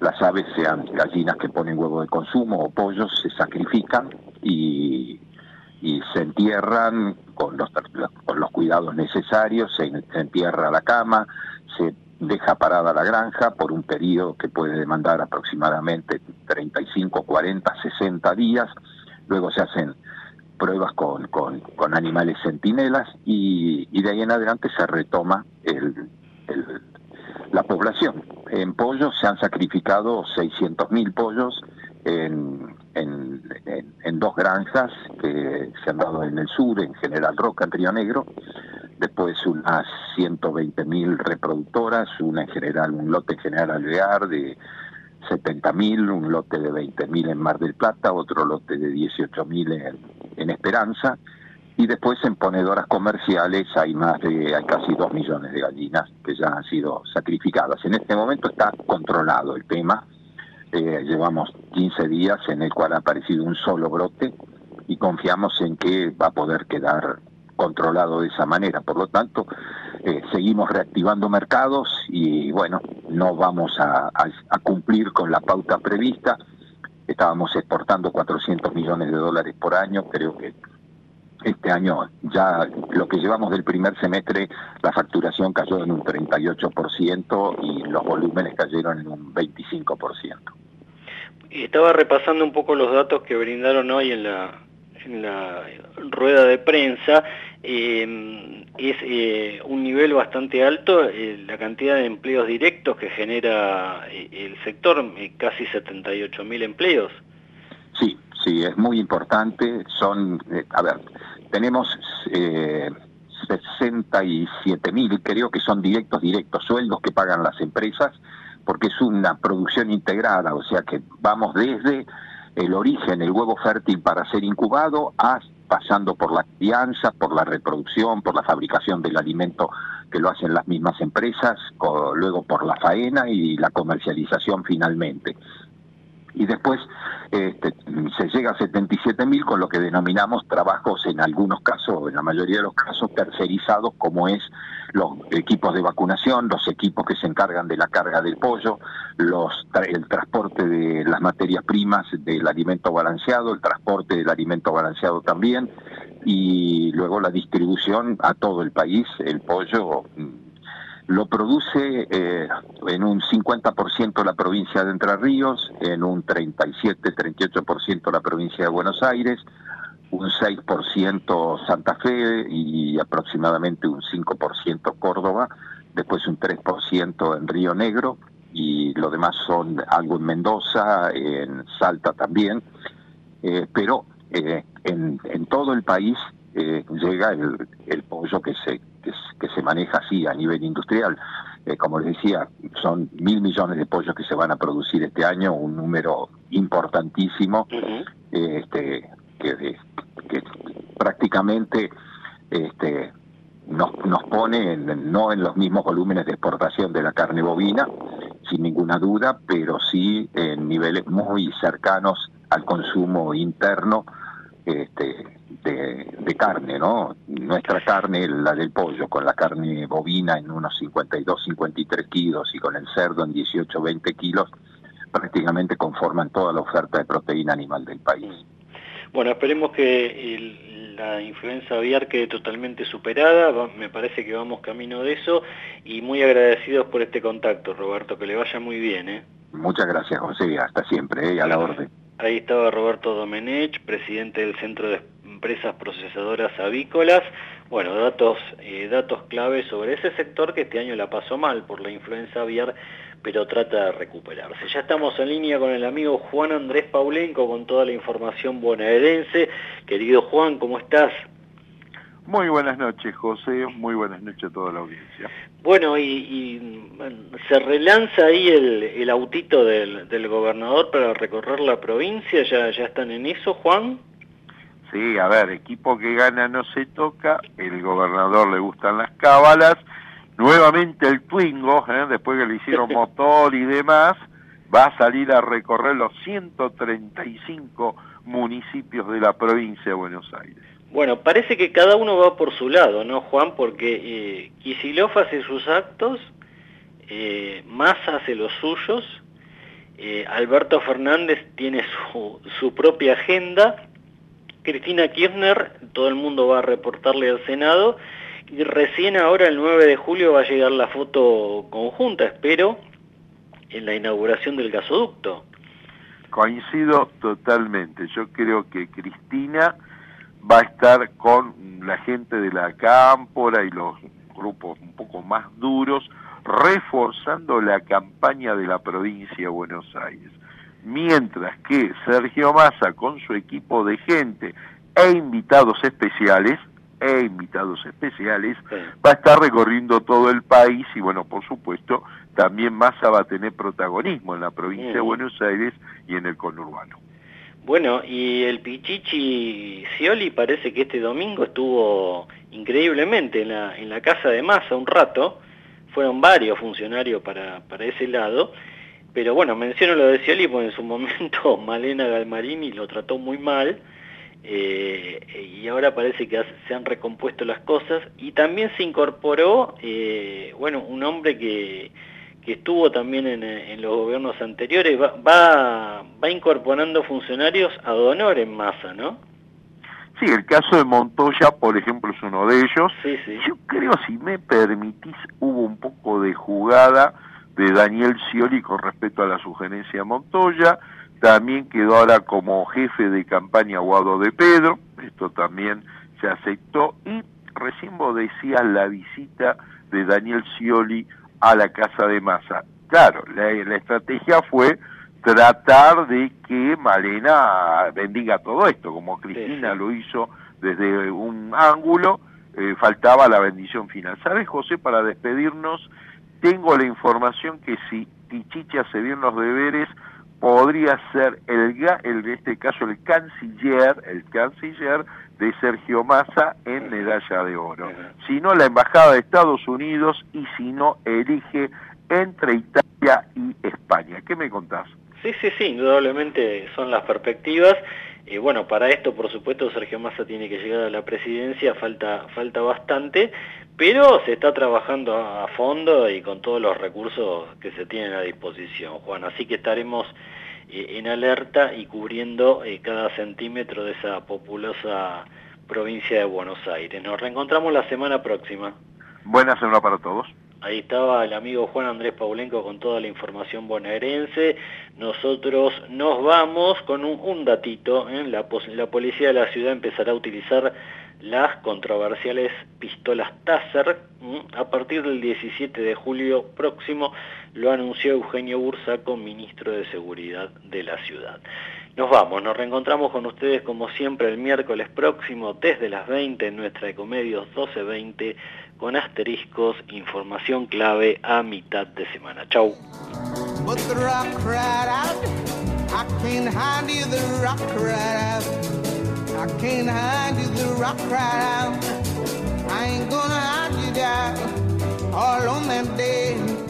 las aves, sean gallinas que ponen huevo de consumo o pollos, se sacrifican y, se entierran con los, con los cuidados necesarios, se, se entierra la cama, se deja parada la granja por un periodo que puede demandar aproximadamente 35, 40, 60 días, luego se hacen pruebas con, con, con animales centinelas y, y, de ahí en adelante se retoma el, la población. En pollos se han sacrificado 600.000 pollos en, en, en, en, dos granjas que se han dado en el sur, en General Roca, en Río Negro, después unas 120.000 reproductoras, una en general, un lote en General Alvear de 70.000, un lote de 20.000 en Mar del Plata, otro lote de 18.000 en, en Esperanza, y después en ponedoras comerciales hay más de, hay casi 2 millones de gallinas que ya han sido sacrificadas. En este momento está controlado el tema, eh, llevamos 15 días en el cual ha aparecido un solo brote y confiamos en que va a poder quedar controlado de esa manera. Por lo tanto, eh, seguimos reactivando mercados y bueno, no vamos a, a, cumplir con la pauta prevista. Estábamos exportando 400 millones de dólares por año, creo que este año ya lo que llevamos del primer semestre, la facturación cayó en un 38% y los volúmenes cayeron en un 25%. Estaba repasando un poco los datos que brindaron hoy en la, en la rueda de prensa, eh, es eh, un nivel bastante alto eh, la cantidad de empleos directos que genera eh, el sector, casi 78 mil empleos. Sí, sí, es muy importante. Son, a ver, tenemos 67 mil, creo que son directos, directos, sueldos que pagan las empresas, porque es una producción integrada, o sea que vamos desde el origen, el huevo fértil para ser incubado, a, pasando por la crianza, por la reproducción, por la fabricación del alimento que lo hacen las mismas empresas, luego por la faena y la comercialización finalmente. Y después este, se llega a 77 mil con lo que denominamos trabajos en algunos casos, en la mayoría de los casos, tercerizados, como es los equipos de vacunación, los equipos que se encargan de la carga del pollo, los el transporte de las materias primas del alimento balanceado, el transporte del alimento balanceado también, y luego la distribución a todo el país, el pollo lo produce eh, en un 50% la provincia de Entre Ríos, en un 37-38% la provincia de Buenos Aires, un 6% Santa Fe y aproximadamente un 5% Córdoba, después un 3% en Río Negro y lo demás son algo en Mendoza, en Salta también, eh, pero eh, en, en, todo el país eh, llega el, el pollo que se que, que se maneja así a nivel industrial. Eh, como les decía, son mil millones de pollos que se van a producir este año, un número importantísimo, uh -huh. este, que, que, prácticamente este, nos, nos pone en, no en los mismos volúmenes de exportación de la carne bovina, sin ninguna duda, pero sí en niveles muy cercanos al consumo interno este, de, de, carne, ¿no? Nuestra carne, la del pollo, con la carne bovina en unos 52, 53 kilos y con el cerdo en 18, 20 kilos, prácticamente conforman toda la oferta de proteína animal del país. Bueno, esperemos que el, la influenza aviar quede totalmente superada, me parece que vamos camino de eso y muy agradecidos por este contacto, Roberto, que le vaya muy bien. ¿eh? Muchas gracias, José, hasta siempre, ¿eh? a la orden. Ahí estaba Roberto Domenech, presidente del Centro de Empresas Procesadoras Avícolas. Bueno, datos, eh, datos clave sobre ese sector que este año la pasó mal por la influenza aviar, pero trata de recuperarse. Ya estamos en línea con el amigo Juan Andrés Paulenco con toda la información bonaerense. Querido Juan, ¿cómo estás? Muy buenas noches, José. Muy buenas noches a toda la audiencia. Bueno, y, y se relanza ahí el, el autito del, del, gobernador para recorrer la provincia. ¿Ya, ¿Ya están en eso, Juan? Sí, a ver, equipo que gana no se toca. El gobernador le gustan las cábalas. Nuevamente el Twingo, ¿eh? después que le hicieron motor y demás, va a salir a recorrer los 135 municipios de la provincia de Buenos Aires. Bueno, parece que cada uno va por su lado, ¿no, Juan? Porque eh, Kicillof hace sus actos, eh, Massa hace los suyos, eh, Alberto Fernández tiene su, su propia agenda, Cristina Kirchner, todo el mundo va a reportarle al Senado, y recién ahora el 9 de julio va a llegar la foto conjunta, espero, en la inauguración del gasoducto. Coincido totalmente. Yo creo que Cristina va a estar con la gente de la cámpora y los grupos un poco más duros, reforzando la campaña de la provincia de Buenos Aires. Mientras que Sergio Massa, con su equipo de gente e invitados especiales, e invitados especiales, va a estar recorriendo todo el país y bueno, por supuesto, también Massa va a tener protagonismo en la provincia de. Buenos Aires y en el conurbano. Bueno, y el Pichichi Scioli parece que este domingo estuvo increíblemente en la, en la casa de Massa un rato, fueron varios funcionarios para, para ese lado, pero bueno, menciono lo de Scioli porque en su momento Malena Galmarini lo trató muy mal, eh, y ahora parece que se han recompuesto las cosas, y también se incorporó, eh, bueno, un hombre que, que estuvo también en, en los gobiernos anteriores, va, va, va incorporando funcionarios a honor en masa, ¿no? Sí, el caso de Montoya, por ejemplo, es uno de ellos. Sí, sí. Yo creo, si me permitís, hubo un poco de jugada de Daniel Scioli con respecto a la sugerencia de Montoya. También quedó ahora como jefe de campaña Guado de Pedro. Esto también se aceptó. Y recién vos decías la visita de Daniel Scioli a la casa de Massa. Claro, la, la estrategia fue tratar de que Malena bendiga todo esto, como Cristina lo hizo desde un ángulo, eh, faltaba la bendición final. ¿Sabes, José, para despedirnos, tengo la información que si Pichichi hace bien los deberes, podría ser el, en este caso el canciller, el canciller de Sergio Massa en medalla de oro. Si no, la embajada de Estados Unidos y si no, elige entre Italia y España. ¿Qué me contás? Sí, sí, sí, indudablemente son las perspectivas. Y bueno, para esto, por supuesto, Sergio Massa tiene que llegar a la presidencia, falta, falta bastante, pero se está trabajando a a fondo y con todos los recursos que se tienen a disposición, Juan. Así que estaremos eh, en alerta y cubriendo eh, cada centímetro de esa populosa provincia de Buenos Aires. Nos reencontramos la semana próxima. Buena semana para todos. Ahí estaba el amigo Juan Andrés Paulenco con toda la información bonaerense. Nosotros nos vamos con un, datito. ¿eh? La, la policía de la ciudad empezará a utilizar las controversiales pistolas Taser ¿m? a partir del 17 de julio próximo. Lo anunció Eugenio Bursaco, ministro de Seguridad de la ciudad. Nos vamos, nos reencontramos con ustedes como siempre el miércoles próximo desde las 20 en nuestra Ecomedios 1220 con asteriscos, información clave a mitad de semana. Chau. I can't hide you, the rock cried out. I ain't gonna hide you down all on that day.